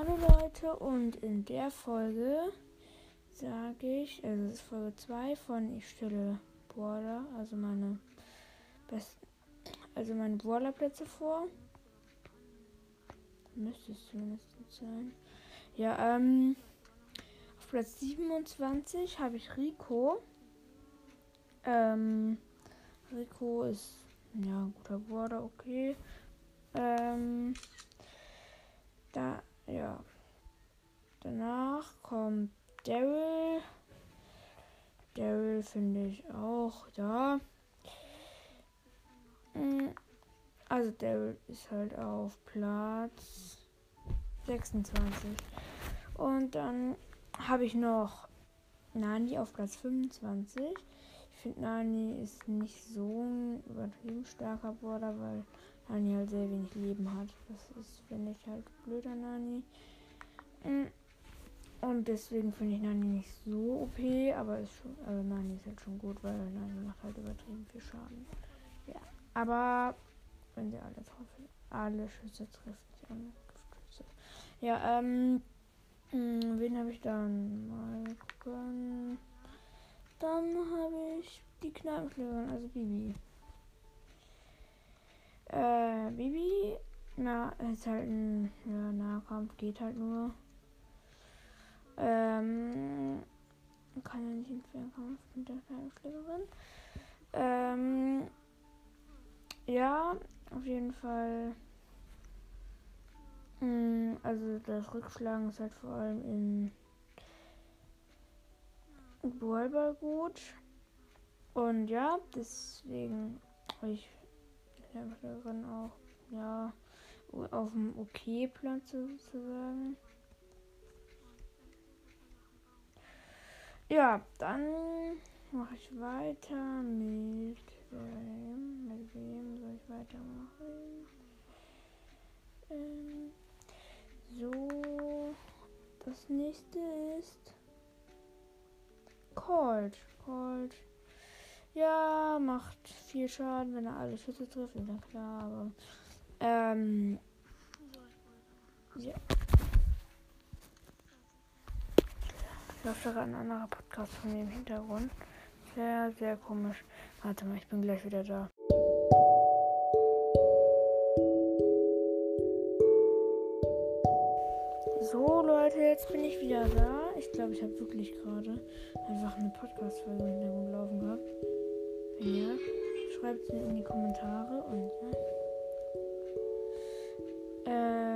Hallo Leute und in der Folge sage ich, also das ist Folge 2 von Ich stelle Brawler, also meine besten, also meine Brawlerplätze vor. Müsste es zumindest sein. Ja, ähm, auf Platz 27 habe ich Rico. Ähm, Rico ist ja guter Brawler, okay. Ähm, da, ja. Danach kommt Daryl. Daryl finde ich auch, ja. Hm, also Daryl ist halt auf Platz 26. Und dann habe ich noch Nani auf Platz 25. Ich finde Nani ist nicht so ein übertrieben starker Border, weil Nani halt sehr wenig Leben hat. Das ist, finde ich, halt blöd an Nani. Mm. Und deswegen finde ich Nani nicht so OP, aber ist schon, also Nani ist halt schon gut, weil Nani macht halt übertrieben viel Schaden. Ja, aber wenn sie alle treffen, alle Schüsse trifft, alle Schüsse. Ja, ähm, mm, wen habe ich dann? Mal gucken. Dann habe ich die Kneipenschlägerin, also Bibi. Äh, Bibi, na, ist halt ein ja, Nahkampf, geht halt nur. Ähm, kann ja nicht in Fernkampf mit der Kneipenschlägerin. Ähm, ja, auf jeden Fall. Mh, mm, also das Rückschlagen ist halt vor allem in Ballball gut. Und ja, deswegen habe ich Kämpferin auch, ja, auf dem Okay-Platz sozusagen. Ja, dann mache ich weiter mit wem? Mit wem soll ich weitermachen? Ähm, so, das nächste ist Cold. Cold. Ja, macht viel Schaden, wenn er alle Schüsse trifft, ist ja klar, aber. Ähm. Ja. Läuft sogar ein anderer Podcast von mir im Hintergrund. Sehr, sehr komisch. Warte mal, ich bin gleich wieder da. So Leute, jetzt bin ich wieder da. Ich glaube, ich habe wirklich gerade einfach eine Podcast-Folge im Hintergrund laufen gehabt. Ja, schreibt es mir in die Kommentare und ja. Äh,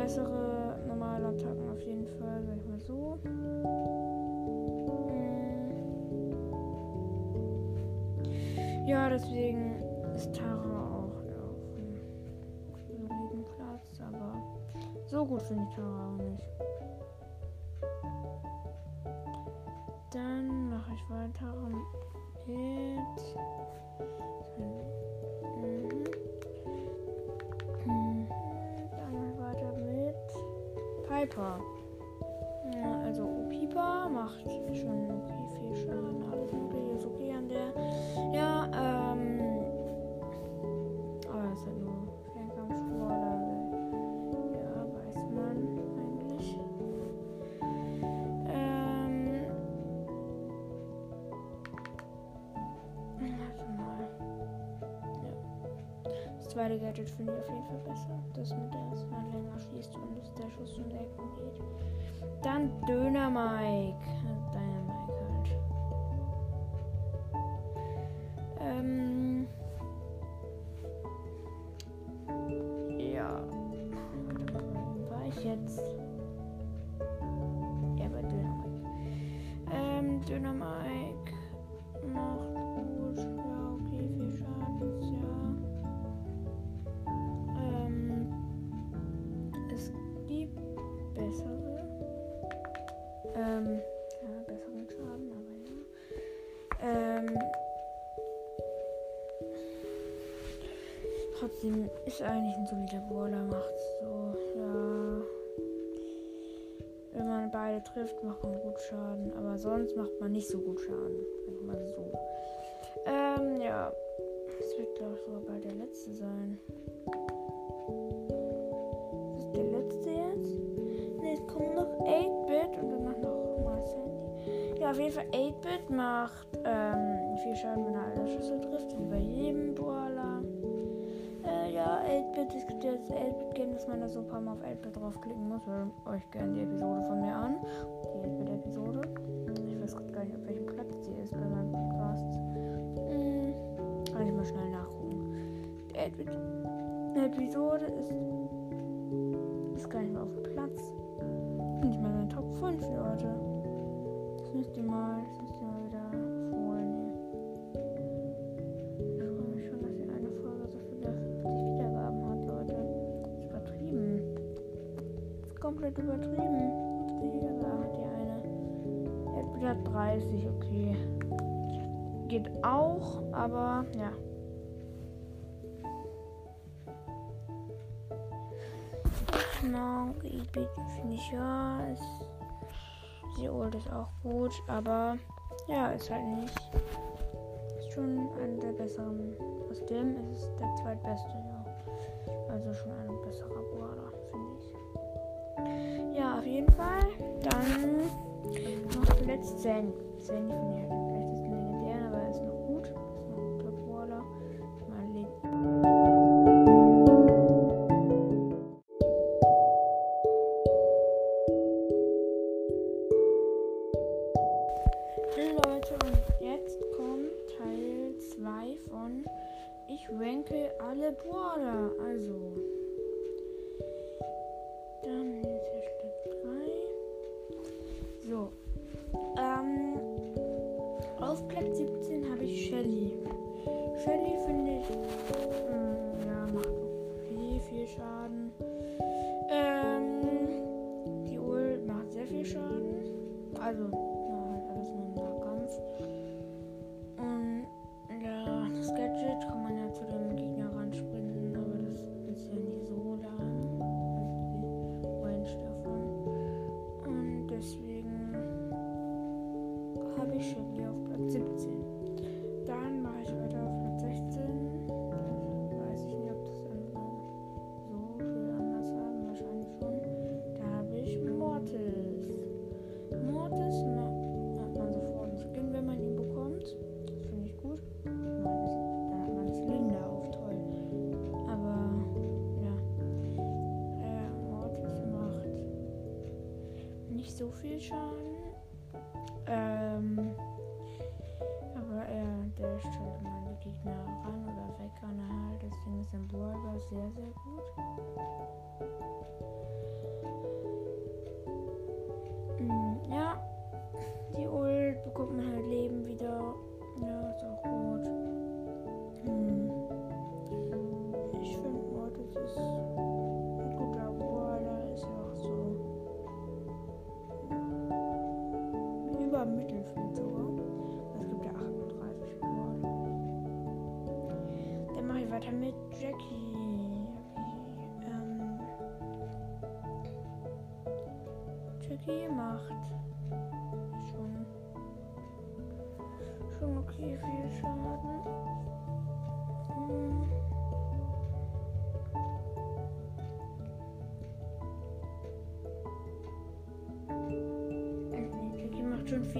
bessere normale Attacken auf jeden Fall, sag ich mal so. Hm. Ja, deswegen ist Tara auch auf dem soliden Platz, aber so gut finde ich Tara auch nicht. Dann mache ich weiter mit Piper. Ja, also Piper macht schon okay viel Schaden. Alles mögliche ist okay an der. Ja, Gadget finde ich auf jeden Fall besser. Das mit der länger schießt und der Schuss in Deckung geht. Dann Döner Mike. Trotzdem ist eigentlich ein solider Brawler, macht so, ja. Wenn man beide trifft, macht man gut Schaden, aber sonst macht man nicht so gut Schaden. Sag mal so. Ähm, ja. Das wird, glaube ich, sogar bald der letzte sein. Das ist der letzte jetzt? Ne, es kommt noch 8-Bit und danach noch mal Sandy. Ja, auf jeden Fall 8-Bit macht ähm, viel Schaden, wenn er alle Schüsse trifft, wie bei jedem Brawler. Äh, ja, 8-Bit, es gibt jetzt 8-Bit-Game, dass man da so ein paar Mal auf 8-Bit draufklicken muss. Hört euch gerne die Episode von mir an. Die 8-Bit-Episode. Ich weiß gerade gar nicht, auf welchem Platz die ist bei meinem Podcast. Hm, kann ich mal schnell nachgucken. Die 8-Bit-Episode ist, ist aber ja. E-Beat, finde ich ja. Ist, die ist auch gut, aber ja, ist halt nicht. Ist schon einer der besseren. Aus dem ist es der zweitbeste, ja. Also schon ein besserer Brawler, finde ich. Ja, auf jeden Fall. Dann noch zuletzt Sandy. Sandy finde ich halt Leute, und jetzt kommt Teil 2 von Ich ranke alle Brawler. Also, so viel Schaden. Ähm, aber er dasht halt immer an die Gegner ran oder weg kann er halt. Deswegen ist ein Brawler sehr, sehr gut. Über Mittelfeld sogar. Es gibt ja 38 Brawler. Dann mache ich weiter mit Jackie. Jackie, ähm, Jackie macht schon schon okay viel Schaden.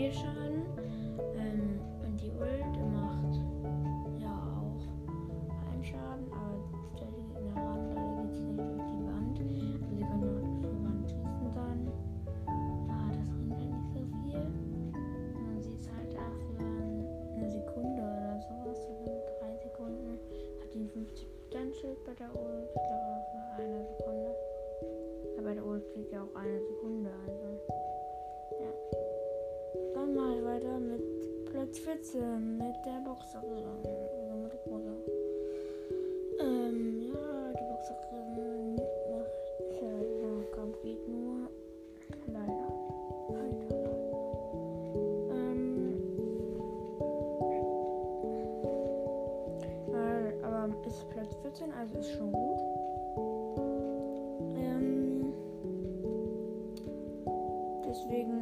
Jackie das ist schon gut. Ähm, deswegen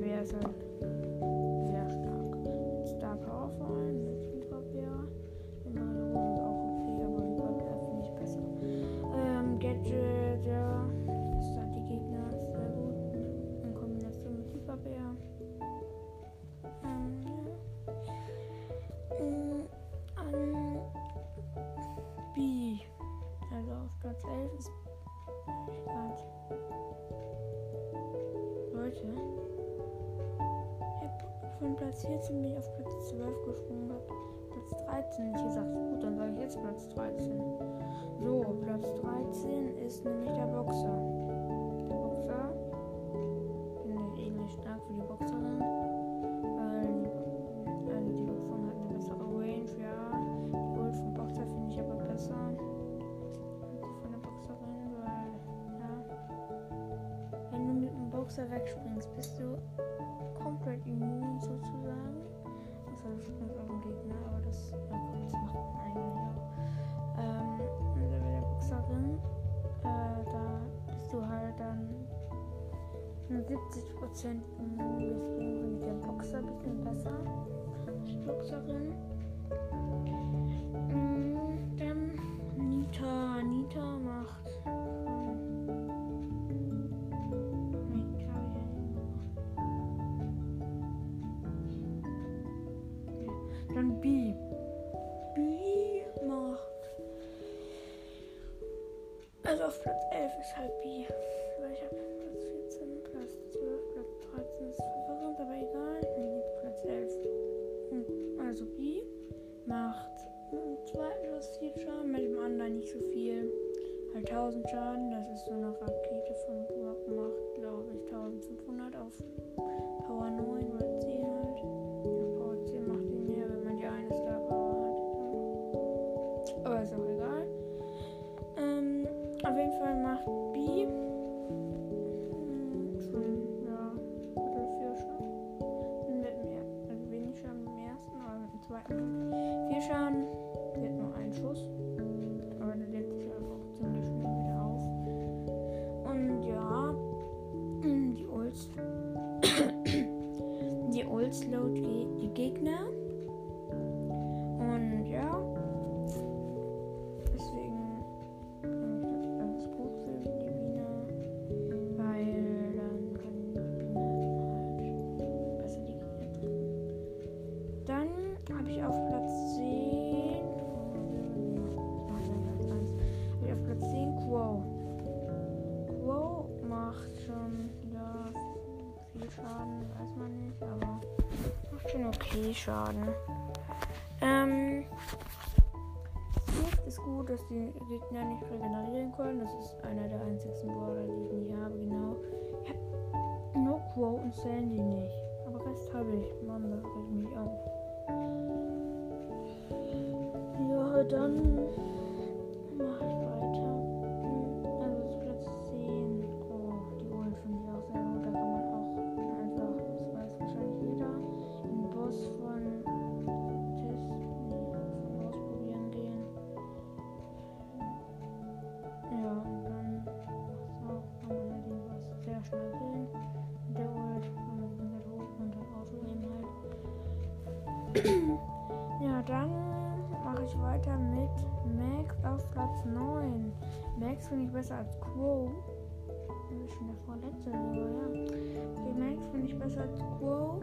Bär sein. von Platz 14 bin ich auf Platz 12 gesprungen, Platz 13. Ich gesagt, gut, dann sage ich jetzt Platz 13. So, Platz 13 ist nämlich der Boxer. 70% deswegen mit dem Boxer ein bisschen besser. Boxerin. Mm, dann Nita. Nita macht. Dann B. B macht. Also auf Platz 11 ist halt B. zweiten. Wir schauen. Sie nur einen Schuss. viel Schaden, weiß man nicht, aber macht schon okay Schaden. Ähm, Gift ist gut, dass die Gegner nicht regenerieren können. Das ist einer der einzigen Border, die ich nicht habe, genau. Ich habe No Crow und Sandy nicht. Aber Rest habe ich. Mann, da ich mich auf. Ja, dann mach ich Max finde ich besser als Quo. Das ist schon der vorletzte, aber ja. Okay, Max finde ich besser als Quo.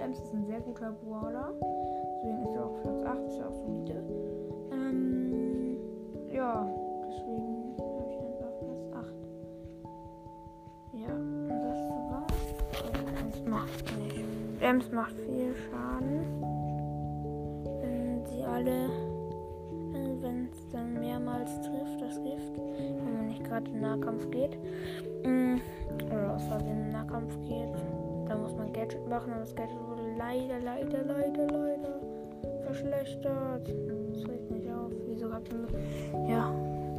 Ems ist ein sehr guter Brawler. Deswegen ist er auf Platz 8, ist er auch solide. Ähm, ja, deswegen habe ich auf Platz 8. Ja, und das war's. Ems macht nicht. Ems macht viel Schaden. Wenn sie alle, also wenn es dann mehrmals trifft, das Gift, wenn man nicht gerade in Nahkampf geht, machen, aber das Gadget wurde leider, leider, leider, leider verschlechtert. Das regt mich auf. Wieso habt ihr. Ja,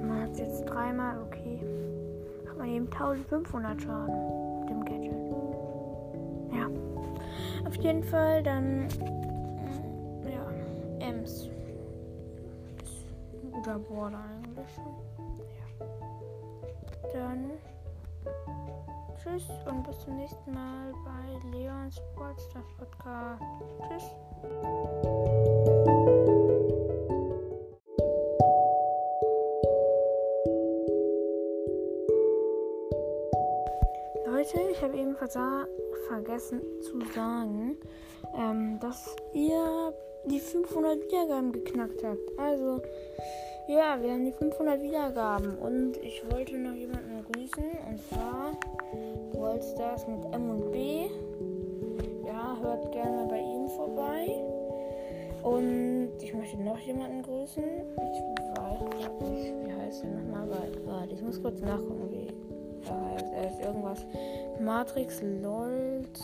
man hat es jetzt dreimal, okay. Hat man eben 1500 Schaden mit dem Gadget. Ja. Auf jeden Fall dann. Ja, Ems. Ist ein guter Border eigentlich schon. Ja. Dann. Tschüss und bis zum nächsten Mal bei Leons Sportstars Podcast. Tschüss. Leute, ich habe eben vergessen zu sagen, ähm, dass ihr die 500 Wiedergaben geknackt habt. Also, ja, wir haben die 500 Wiedergaben und ich wollte noch jemanden grüßen und zwar Worldstars mit M und B. Ja, hört gerne bei ihm vorbei. Und ich möchte noch jemanden grüßen. Ich weiß nicht, wie heißt er nochmal? Warte, ich muss kurz nachgucken, wie er heißt. Er ist irgendwas. Matrix Lolt.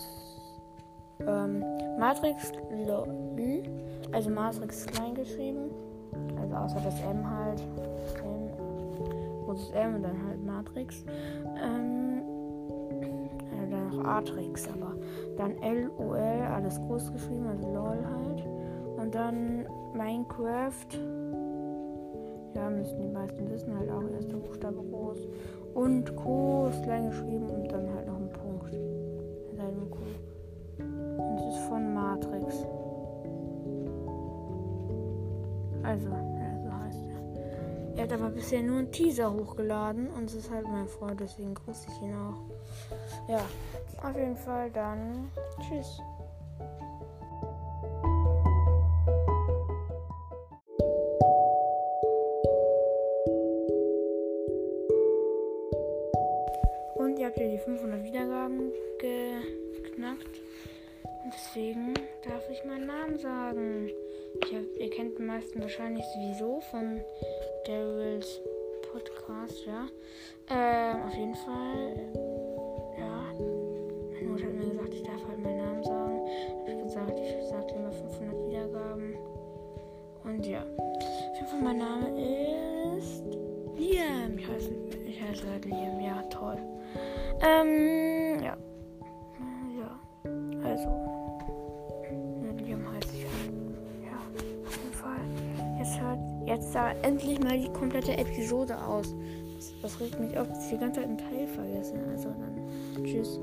Ähm, Matrix LOL. Also Matrix klein geschrieben. Also außer das M halt. M, großes M und dann halt Matrix. Ähm, äh, noch Atrix, aber dann L-O-L, alles groß geschrieben, also LOL halt. Und dann Minecraft. Ja, müssen die meisten wissen, halt auch erster Buchstabe groß. Und Co. ist klein geschrieben und dann halt noch ein Punkt. In seinem Co. Und es ist von Matrix. Also, ja, so heißt er. Er hat aber bisher nur einen Teaser hochgeladen und es ist halt mein Freund, deswegen grüße ich ihn auch. Ja, auf jeden Fall dann. Tschüss. Und ihr habt ja die 500 Wiedergaben geknackt. Und deswegen darf ich meinen Namen sagen. Hab, ihr kennt die meisten wahrscheinlich sowieso von Daryls Podcast, ja. Ähm, auf jeden Fall. Mutter hat mir gesagt, ich darf halt meinen Namen sagen. Hab ich gesagt, ich sag immer 500 Wiedergaben. Und ja. Auf jeden Fall, mein Name ist Liam. Ich heiße, ich heiße halt Liam, ja, toll. Ähm, ja. Ja, also. Liam heiße ich halt. Ja, auf jeden Fall. Jetzt hört jetzt da endlich mal die komplette Episode aus. Das, das regt mich auf, dass ich die ganze Zeit einen Teil vergesse. Also dann, tschüss.